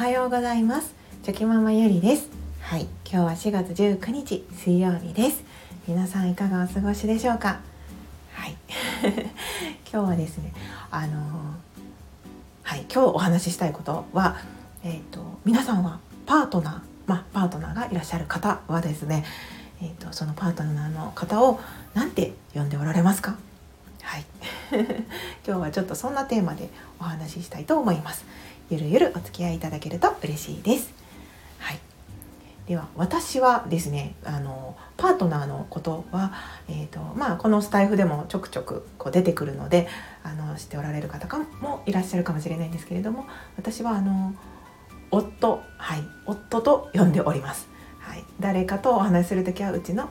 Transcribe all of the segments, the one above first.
はようございます。チョキママゆりです。はい。今日は4月19日水曜日です。皆さんいかがお過ごしでしょうか？はい。今日はですねあのはい。今日お話ししたいことはえっ、ー、と皆さんはパートナーまあ、パートナーがいらっしゃる方はですね、えーと、そのパートナーの方を何て呼んでおられますか？はい。今日はちょっとそんなテーマでお話ししたいと思います。ゆるゆるお付き合いいただけると嬉しいです。はい。では私はですねあのパートナーのことは、えーとまあ、このスタイフでもちょくちょくこう出てくるのであの知っておられる方かもいらっしゃるかもしれないんですけれども私はあの夫はい夫と呼んでおります、はい、誰かとお話しする時はうちの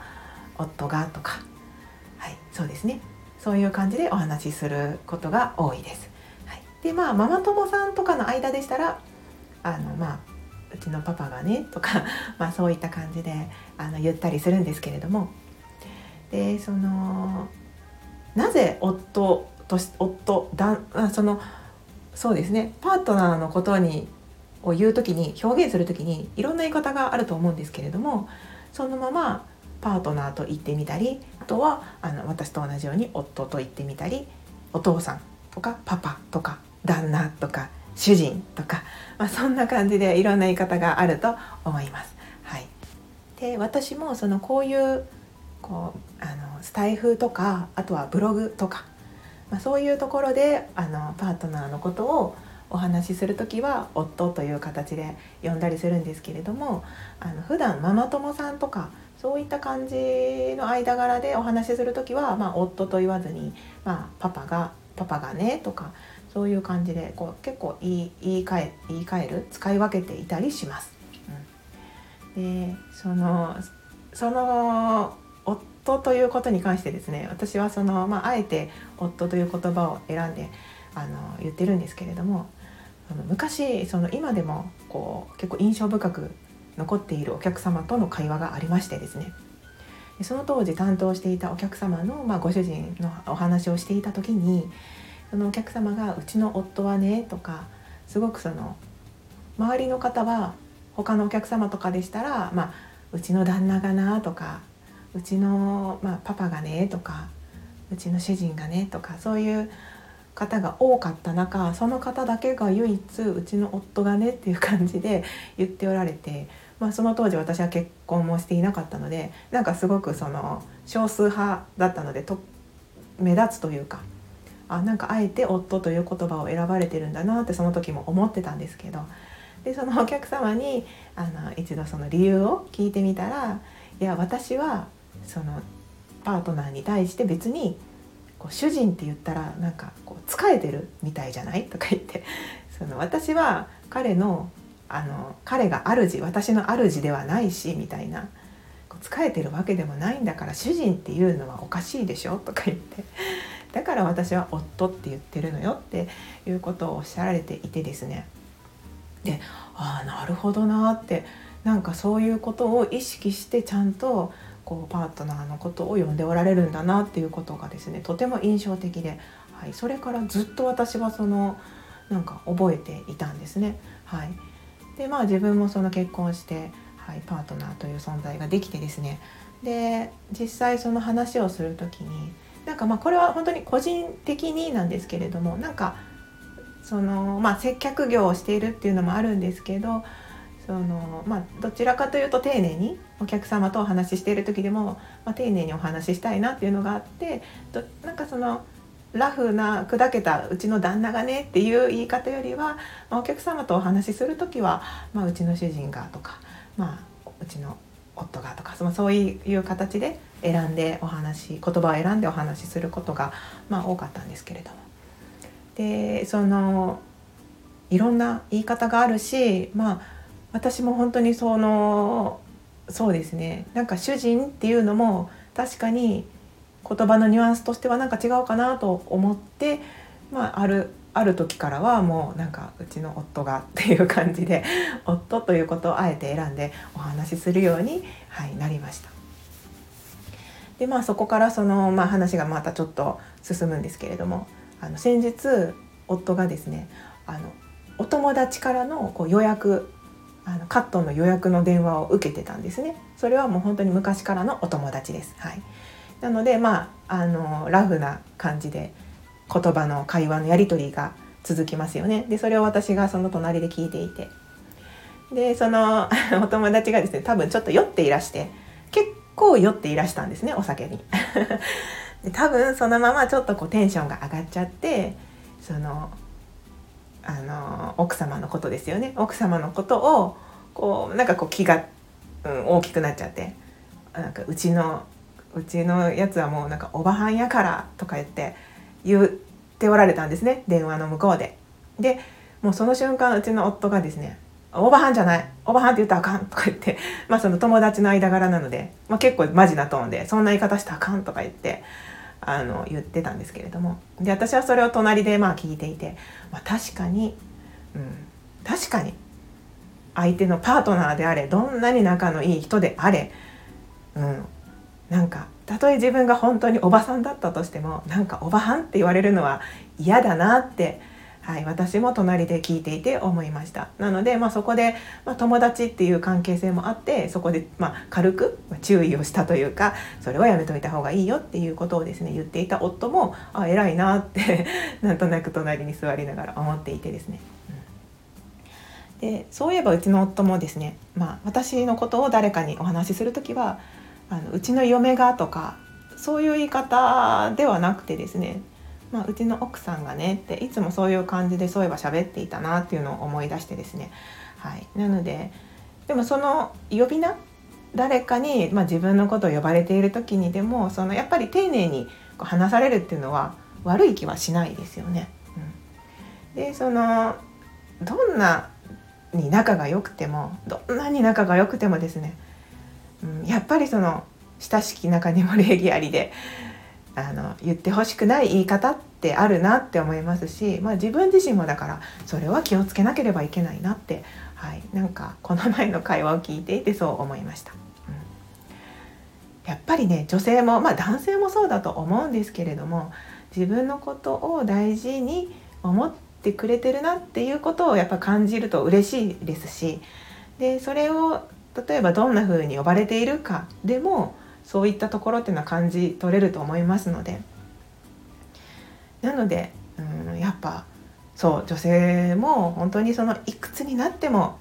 夫がとかはいそうですね。そういう感じでお話しすることが多いです、でまあママ友さんとかの間でしたらあのまあうちのパパがねとか、まあ、そういった感じであの言ったりするんですけれども。でそのなぜ夫と夫だそのそうですねパートナーのことにを言う時に表現する時にいろんな言い方があると思うんですけれどもそのままパートナーと言ってみたりあとはあの私と同じように夫と言ってみたりお父さんとかパパとか旦那とか主人とか、まあ、そんな感じでいろんな言い方があると思います。はい、で私もそのこういうこうあのスタイフとかあとはブログとか、まあ、そういうところであのパートナーのことをお話しする時は夫という形で呼んだりするんですけれどもあの普段ママ友さんとかそういった感じの間柄でお話しする時は、まあ、夫と言わずに、まあ、パパが「パパがね」とかそういう感じでこう結構言い言い換え言い換える使い分けていたりします。うん、でそのその夫ということに関してですね私はその、まあ、あえて夫という言葉を選んであの言ってるんですけれども昔その今でもこう結構印象深く残っているお客様との会話がありましてですねその当時担当していたお客様の、まあ、ご主人のお話をしていた時にそのお客様が「うちの夫はね」とかすごくその周りの方は他のお客様とかでしたら「まあ、うちの旦那がな」とか「うちの、まあ、パパがね」とか「うちの主人がね」とかそういう方が多かった中その方だけが唯一うちの夫がねっていう感じで言っておられて、まあ、その当時私は結婚もしていなかったのでなんかすごくその少数派だったのでと目立つというかあなんかあえて夫という言葉を選ばれてるんだなってその時も思ってたんですけど。でそのお客様にあの一度その理由を聞いてみたらいや私はそのパートナーに対して別にこう主人って言ったらなんかこう仕えてるみたいじゃない？とか言って。その私は彼のあの彼が主私の主ではないしみたいな。仕えてるわけでもないんだから主人っていうのはおかしいでしょ？とか言って。だから私は夫って言ってるのよっていうことをおっしゃられていてですね。でああなるほどなってなんかそういうことを意識してちゃんとこうパートナーのことを呼んでおられるんだなっていうことがですねとても印象的で、はい、それからずっと私はそのなんか覚えていたんですね。はい、でまあ自分もその結婚して、はい、パートナーという存在ができてですね。で実際その話をする時になんかまあこれは本当に個人的になんですけれどもなんかそのまあ接客業をしているっていうのもあるんですけどそのまあ、どちらかというと丁寧にお客様とお話ししている時でも、まあ、丁寧にお話ししたいなっていうのがあってとなんかそのラフな砕けたうちの旦那がねっていう言い方よりは、まあ、お客様とお話しする時は、まあ、うちの主人がとか、まあ、うちの夫がとかそのそういう形で選んでお話言葉を選んでお話しすることが、まあ、多かったんですけれども。でそのいろんな言い方があるしまあ私も本当にそのそうですねなんか主人っていうのも確かに言葉のニュアンスとしてはなんか違うかなと思って、まあ、あるある時からはもうなんかうちの夫がっていう感じで夫ということをあえて選んでお話しするように、はい、なりました。でまあそこからその、まあ、話がまたちょっと進むんですけれどもあの先日夫がですねあのお友達からのこう予約あのカットの予約の電話を受けてたんですね。それはもう本当に昔からのお友達です。はい。なのでまああのラフな感じで言葉の会話のやり取りが続きますよね。でそれを私がその隣で聞いていて。でその お友達がですね多分ちょっと酔っていらして結構酔っていらしたんですねお酒に。で多分そのままちょっとこうテンションが上がっちゃってそのあの奥様のことですよね。奥様のことをこうなんかこう気が、うん、大きくなっちゃって。なんかうちのうちのやつはもうなんかおばはんやからとか言って言っておられたんですね。電話の向こうで。でもうその瞬間うちの夫がですね「おばはんじゃない。おばはんって言ったらあかん」とか言って。まあその友達の間柄なので、まあ、結構マジなトーンで「そんな言い方したらあかん」とか言ってあの言ってたんですけれども。で私はそれを隣でまあ聞いていて、まあ、確かに、うん、確かに相手のパートナーであれどんなに仲のいい人であれ、うん、なんかたとえ自分が本当におばさんだったとしてもなんかおばはんって言われるのは嫌だなってはい、私も隣で聞いていて思いましたなので、まあ、そこで、まあ、友達っていう関係性もあってそこで、まあ、軽く注意をしたというかそれはやめといた方がいいよっていうことをですね言っていた夫もあ偉いなって なんとなく隣に座りながら思っていてですね。でそういえばうちの夫もですね、まあ、私のことを誰かにお話しする時はあのうちの嫁がとかそういう言い方ではなくてですねまあ、うちの奥さんがねっていつもそういう感じでそういえば喋っていたなっていうのを思い出してですね、はい、なのででもその呼び名誰かに、まあ、自分のことを呼ばれている時にでもそのやっぱり丁寧にこう話されるっていうのは悪い気はしないですよね。うん、でそのどんなに仲が良くてもどんなに仲が良くてもですね、うん、やっぱりその親しき中にも礼儀ありであの言ってほしくない言い方ってあるなって思いますし、まあ、自分自身もだからそれは気をつけなければいけないなって、はい、なんかこの前の会話を聞いていてそう思いました。うん、やっぱりね女性も、まあ、男性もそうだと思うんですけれども自分のことを大事に思ってくれてるなっていうことをやっぱ感じると嬉しいですしでそれを例えばどんな風に呼ばれているかでもそういったところっていうのは感じ取れると思いますのでなのでうんやっぱそう女性も本当にそのいくつになっても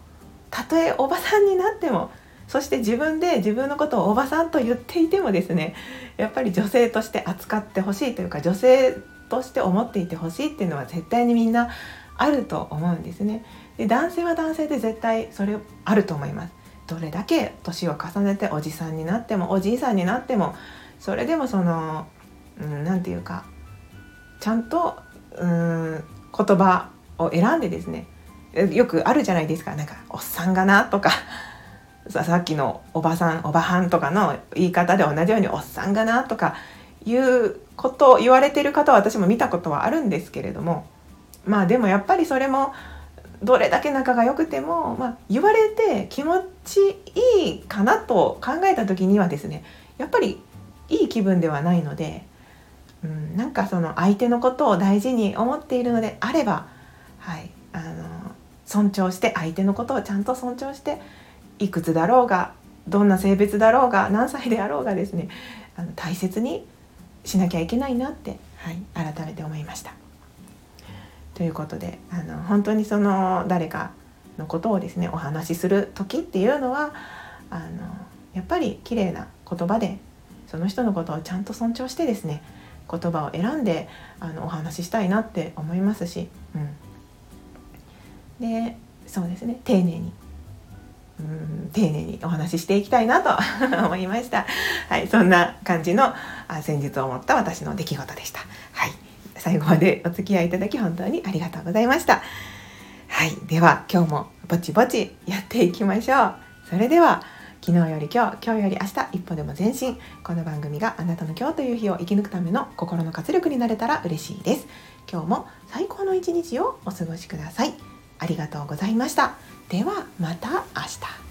たとえおばさんになってもそして自分で自分のことをおばさんと言っていてもですねやっぱり女性として扱ってほしいというか女性として思っていてほしいっていうのは絶対にみんなあると思うんですね。で男性は男性で絶対それあると思います。どれだけ年を重ねておじさんになってもおじいさんになってもそれでもその何、うん、て言うかちゃんとうん言葉を選んでですねよくあるじゃないですか。なんか「おっさんがな」とか さっきのおばさんおばはんとかの言い方で同じように「おっさんがな」とかいうことを言われてる方は私も見たことはあるんですけれどもまあでもやっぱりそれもどれだけ仲が良くても、まあ、言われて気持ちいいかなと考えた時にはですねやっぱりいい気分ではないので、うん、なんかその相手のことを大事に思っているのであれば、はい、あの尊重して相手のことをちゃんと尊重していくつだろうがどんな性別だろうが何歳であろうがですねあの大切にしなきゃいけないなって、はい、改めて思いました。ということであの本当にその誰かのことをですねお話しする時っていうのはあのやっぱり綺麗な言葉でその人のことをちゃんと尊重してですね言葉を選んであのお話ししたいなって思いますし、うん、でそうですね丁寧にうん丁寧にお話ししていきたいなと 思いました。はい、そんな感じの先日思った私の出来事でした。はい。最後までお付き合いいただき本当にありがとうございました。はい、では今日もぼちぼちやっていきましょう。それでは昨日より今日、今日より明日、一歩でも前進。この番組があなたの今日という日を生き抜くための心の活力になれたら嬉しいです。今日も最高の一日をお過ごしください。ありがとうございました。ではまた明日。